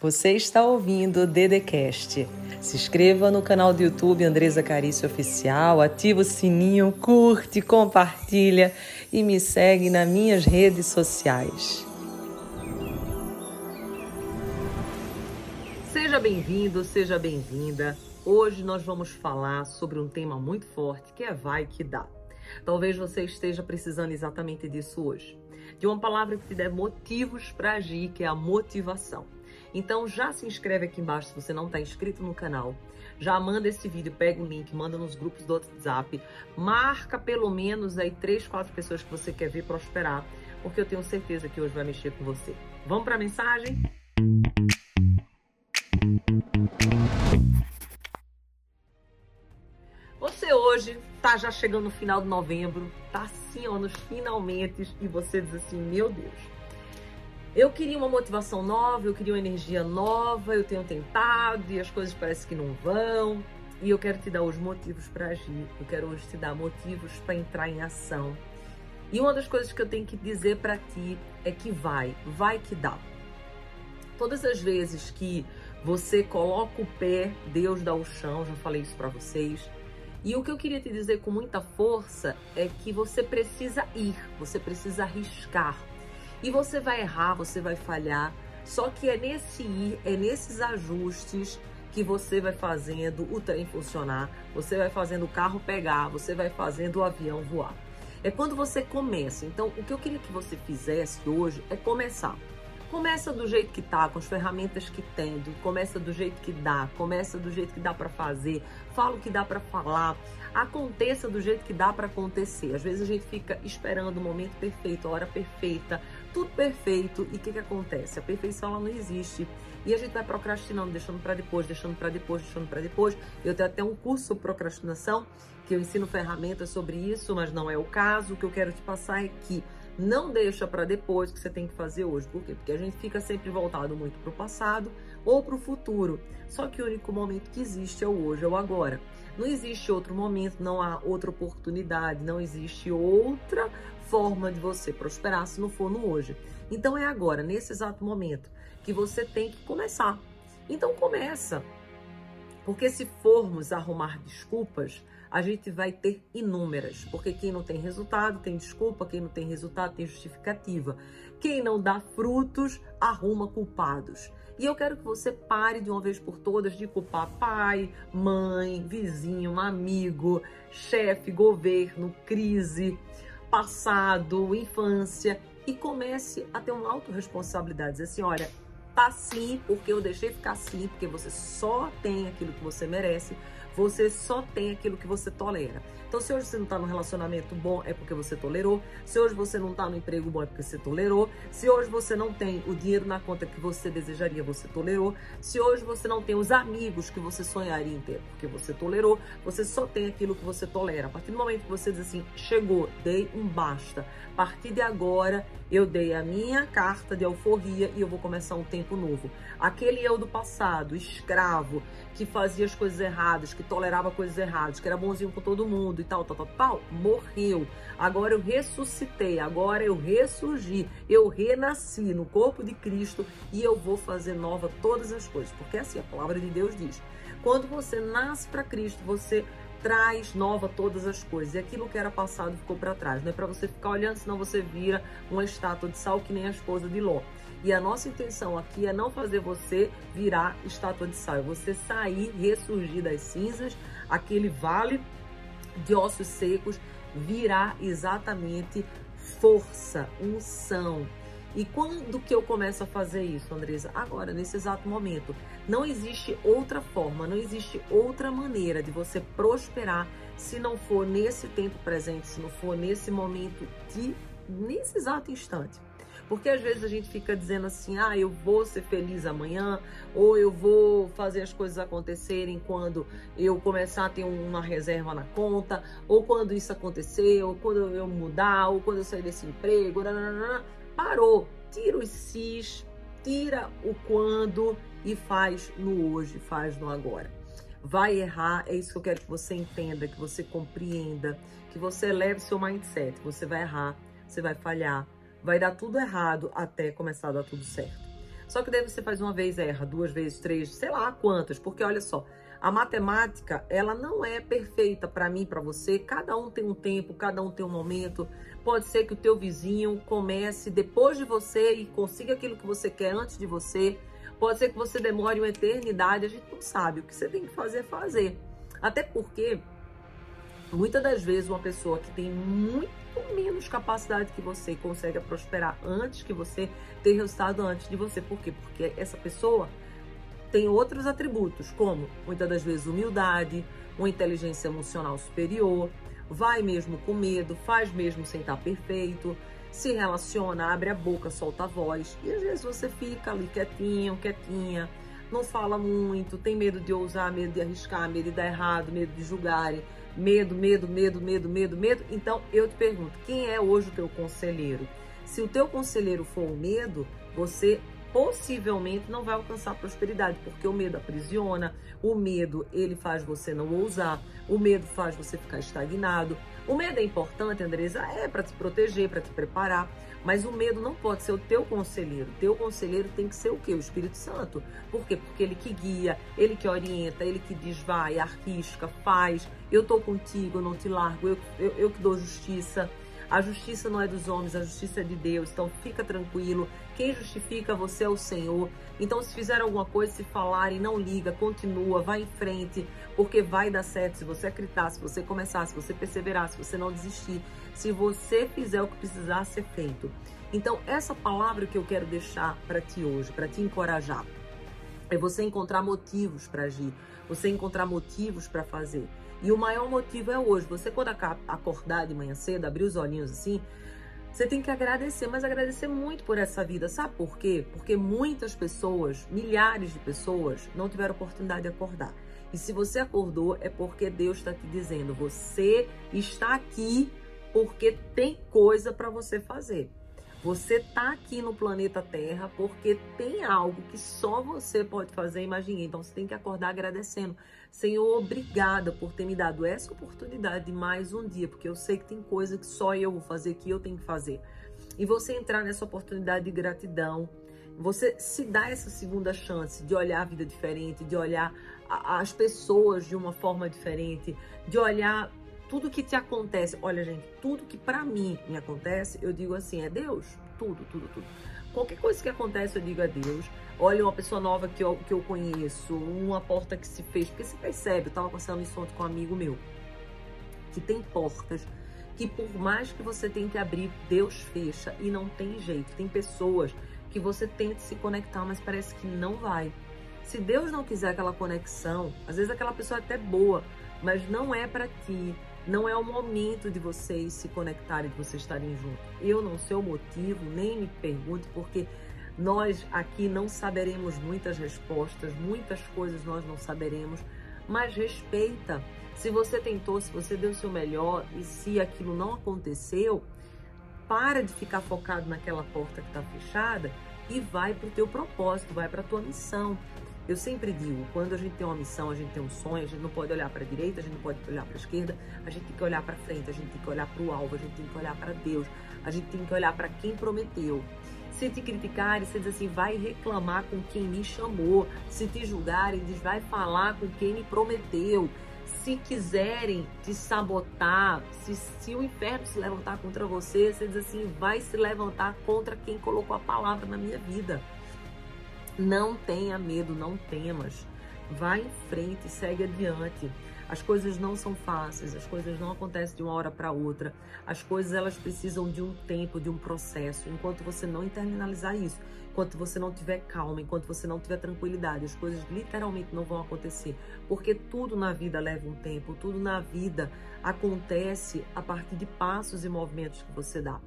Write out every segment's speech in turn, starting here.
Você está ouvindo o Dedecast. Se inscreva no canal do YouTube Andresa Carício Oficial, ativa o sininho, curte, compartilha e me segue nas minhas redes sociais. Seja bem-vindo, seja bem-vinda. Hoje nós vamos falar sobre um tema muito forte que é vai que dá. Talvez você esteja precisando exatamente disso hoje. De uma palavra que te dê motivos para agir, que é a motivação. Então já se inscreve aqui embaixo se você não está inscrito no canal. Já manda esse vídeo, pega o link, manda nos grupos do WhatsApp. Marca pelo menos aí três, quatro pessoas que você quer ver prosperar, porque eu tenho certeza que hoje vai mexer com você. Vamos para a mensagem? Você hoje tá já chegando no final de novembro, tá assim, ó, nos finalmente, e você diz assim, meu Deus, eu queria uma motivação nova, eu queria uma energia nova, eu tenho tentado e as coisas parecem que não vão. E eu quero te dar os motivos para agir, eu quero hoje te dar motivos para entrar em ação. E uma das coisas que eu tenho que dizer para ti é que vai, vai que dá. Todas as vezes que você coloca o pé, Deus dá o chão, já falei isso para vocês. E o que eu queria te dizer com muita força é que você precisa ir, você precisa arriscar. E você vai errar, você vai falhar. Só que é nesse ir, é nesses ajustes que você vai fazendo o trem funcionar, você vai fazendo o carro pegar, você vai fazendo o avião voar. É quando você começa. Então, o que eu queria que você fizesse hoje é começar. Começa do jeito que tá, com as ferramentas que tem, começa do jeito que dá, começa do jeito que dá para fazer, fala o que dá para falar, aconteça do jeito que dá para acontecer. Às vezes a gente fica esperando o momento perfeito, a hora perfeita, tudo perfeito e o que que acontece? A perfeição ela não existe. E a gente vai procrastinando, deixando para depois, deixando para depois, deixando para depois. Eu tenho até um curso sobre procrastinação que eu ensino ferramentas sobre isso, mas não é o caso. O que eu quero te passar é que não deixa para depois que você tem que fazer hoje. Por quê? Porque a gente fica sempre voltado muito para o passado ou para o futuro. Só que o único momento que existe é o hoje, é o agora. Não existe outro momento, não há outra oportunidade, não existe outra forma de você prosperar se não for no hoje. Então é agora, nesse exato momento, que você tem que começar. Então começa. Porque se formos arrumar desculpas, a gente vai ter inúmeras, porque quem não tem resultado tem desculpa, quem não tem resultado tem justificativa. Quem não dá frutos arruma culpados. E eu quero que você pare de uma vez por todas de culpar pai, mãe, vizinho, amigo, chefe, governo, crise, passado, infância e comece a ter uma autorresponsabilidade. Dizer assim, olha, tá assim porque eu deixei ficar assim, porque você só tem aquilo que você merece você só tem aquilo que você tolera. Então, se hoje você não está num relacionamento bom, é porque você tolerou. Se hoje você não está no emprego bom, é porque você tolerou. Se hoje você não tem o dinheiro na conta que você desejaria, você tolerou. Se hoje você não tem os amigos que você sonharia em ter, porque você tolerou, você só tem aquilo que você tolera. A partir do momento que você diz assim, chegou, dei um basta. A partir de agora, eu dei a minha carta de alforria e eu vou começar um tempo novo. Aquele eu do passado, escravo, que fazia as coisas erradas, que tolerava coisas erradas, que era bonzinho com todo mundo e tal, tal, tal, tal, morreu. Agora eu ressuscitei, agora eu ressurgi, eu renasci no corpo de Cristo e eu vou fazer nova todas as coisas. Porque é assim a palavra de Deus diz: quando você nasce para Cristo, você traz nova todas as coisas. E aquilo que era passado ficou para trás. Não é para você ficar olhando, senão você vira uma estátua de sal que nem a esposa de Ló. E a nossa intenção aqui é não fazer você virar estátua de sal, é você sair, ressurgir das cinzas, aquele vale de ossos secos, virar exatamente força, unção. E quando que eu começo a fazer isso, Andresa? Agora, nesse exato momento. Não existe outra forma, não existe outra maneira de você prosperar se não for nesse tempo presente, se não for nesse momento de nesse exato instante. Porque às vezes a gente fica dizendo assim, ah, eu vou ser feliz amanhã, ou eu vou fazer as coisas acontecerem quando eu começar a ter uma reserva na conta, ou quando isso acontecer, ou quando eu mudar, ou quando eu sair desse emprego. Nananana. Parou. Tira os cis, tira o quando e faz no hoje, faz no agora. Vai errar, é isso que eu quero que você entenda, que você compreenda, que você leve seu mindset. Você vai errar, você vai falhar, vai dar tudo errado até começar a dar tudo certo. Só que daí você faz uma vez, erra, duas vezes, três, sei lá quantas, porque olha só, a matemática, ela não é perfeita para mim, para você. Cada um tem um tempo, cada um tem um momento. Pode ser que o teu vizinho comece depois de você e consiga aquilo que você quer antes de você. Pode ser que você demore uma eternidade, a gente não sabe. O que você tem que fazer é fazer. Até porque muitas das vezes uma pessoa que tem muito menos capacidade que você consegue prosperar antes que você ter resultado antes de você. Por quê? Porque essa pessoa tem outros atributos, como muitas das vezes humildade, uma inteligência emocional superior, vai mesmo com medo, faz mesmo sem estar perfeito, se relaciona, abre a boca, solta a voz. E às vezes você fica ali quietinho, quietinha, não fala muito, tem medo de ousar, medo de arriscar, medo de dar errado, medo de julgarem, medo, medo, medo, medo, medo, medo. Então eu te pergunto, quem é hoje o teu conselheiro? Se o teu conselheiro for o medo, você possivelmente não vai alcançar prosperidade, porque o medo aprisiona, o medo ele faz você não ousar, o medo faz você ficar estagnado. O medo é importante, Andresa, é para te proteger, para te preparar, mas o medo não pode ser o teu conselheiro. Teu conselheiro tem que ser o quê? O Espírito Santo. Por quê? Porque ele que guia, ele que orienta, ele que diz vai, arrisca, faz. Eu tô contigo, eu não te largo, eu, eu, eu que dou justiça. A justiça não é dos homens, a justiça é de Deus. Então fica tranquilo. Quem justifica você é o Senhor. Então se fizer alguma coisa, se falarem, não liga, continua, vai em frente, porque vai dar certo. Se você acreditar, se você começar, se você perseverar, se você não desistir, se você fizer o que precisar ser feito. Então essa palavra que eu quero deixar para ti hoje, para te encorajar, é você encontrar motivos para agir, você encontrar motivos para fazer. E o maior motivo é hoje. Você, quando acordar de manhã cedo, abrir os olhinhos assim, você tem que agradecer, mas agradecer muito por essa vida. Sabe por quê? Porque muitas pessoas, milhares de pessoas, não tiveram oportunidade de acordar. E se você acordou, é porque Deus está te dizendo: você está aqui porque tem coisa para você fazer. Você está aqui no planeta Terra porque tem algo que só você pode fazer. Imagine. Então você tem que acordar agradecendo. Senhor, obrigada por ter me dado essa oportunidade de mais um dia, porque eu sei que tem coisa que só eu vou fazer, que eu tenho que fazer. E você entrar nessa oportunidade de gratidão, você se dá essa segunda chance de olhar a vida diferente, de olhar as pessoas de uma forma diferente, de olhar tudo que te acontece. Olha, gente, tudo que para mim me acontece, eu digo assim, é Deus. Tudo, tudo, tudo. Qualquer coisa que acontece, eu digo a Deus. Olha, uma pessoa nova que eu, que eu conheço, uma porta que se fez. Porque você percebe, eu tava passando isso ontem com um amigo meu, que tem portas que por mais que você tente abrir, Deus fecha e não tem jeito. Tem pessoas que você tenta se conectar, mas parece que não vai. Se Deus não quiser aquela conexão, às vezes aquela pessoa é até boa, mas não é para ti. Não é o momento de vocês se conectarem, de vocês estarem juntos. Eu não sei o motivo, nem me pergunte, porque nós aqui não saberemos muitas respostas, muitas coisas nós não saberemos, mas respeita. Se você tentou, se você deu o seu melhor e se aquilo não aconteceu, para de ficar focado naquela porta que está fechada e vai para o teu propósito, vai para a tua missão. Eu sempre digo, quando a gente tem uma missão, a gente tem um sonho, a gente não pode olhar para a direita, a gente não pode olhar para a esquerda, a gente tem que olhar para frente, a gente tem que olhar para o alvo, a gente tem que olhar para Deus, a gente tem que olhar para quem prometeu. Se te criticarem, você diz assim, vai reclamar com quem me chamou. Se te julgarem, diz, vai falar com quem me prometeu. Se quiserem te sabotar, se, se o inferno se levantar contra você, você diz assim, vai se levantar contra quem colocou a palavra na minha vida. Não tenha medo, não temas. Vá em frente, segue adiante. As coisas não são fáceis, as coisas não acontecem de uma hora para outra. As coisas elas precisam de um tempo, de um processo. Enquanto você não internalizar isso, enquanto você não tiver calma, enquanto você não tiver tranquilidade, as coisas literalmente não vão acontecer, porque tudo na vida leva um tempo, tudo na vida acontece a partir de passos e movimentos que você dá.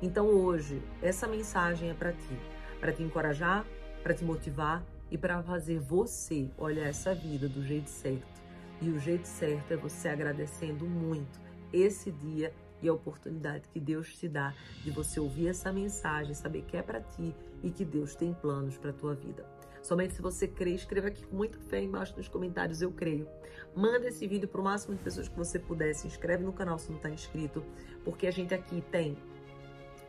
Então hoje, essa mensagem é para ti, para te encorajar, para te motivar e para fazer você olhar essa vida do jeito certo. E o jeito certo é você agradecendo muito esse dia e a oportunidade que Deus te dá de você ouvir essa mensagem, saber que é para ti e que Deus tem planos para tua vida. Somente se você crê, escreva aqui com muita fé embaixo nos comentários, eu creio. Manda esse vídeo para o máximo de pessoas que você puder. Se inscreve no canal se não está inscrito, porque a gente aqui tem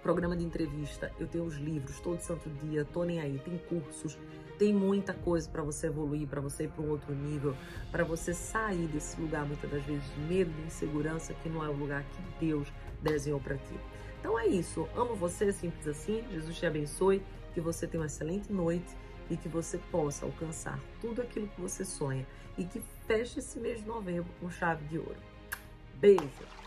programa de entrevista, eu tenho os livros todo santo dia, tô nem aí, tem cursos, tem muita coisa para você evoluir, para você ir para um outro nível, para você sair desse lugar muitas das vezes de medo, de insegurança, que não é o lugar que Deus desenhou para ti. Então é isso. Amo você, simples assim. Jesus te abençoe, que você tenha uma excelente noite e que você possa alcançar tudo aquilo que você sonha e que feche esse mês de novembro com chave de ouro. Beijo.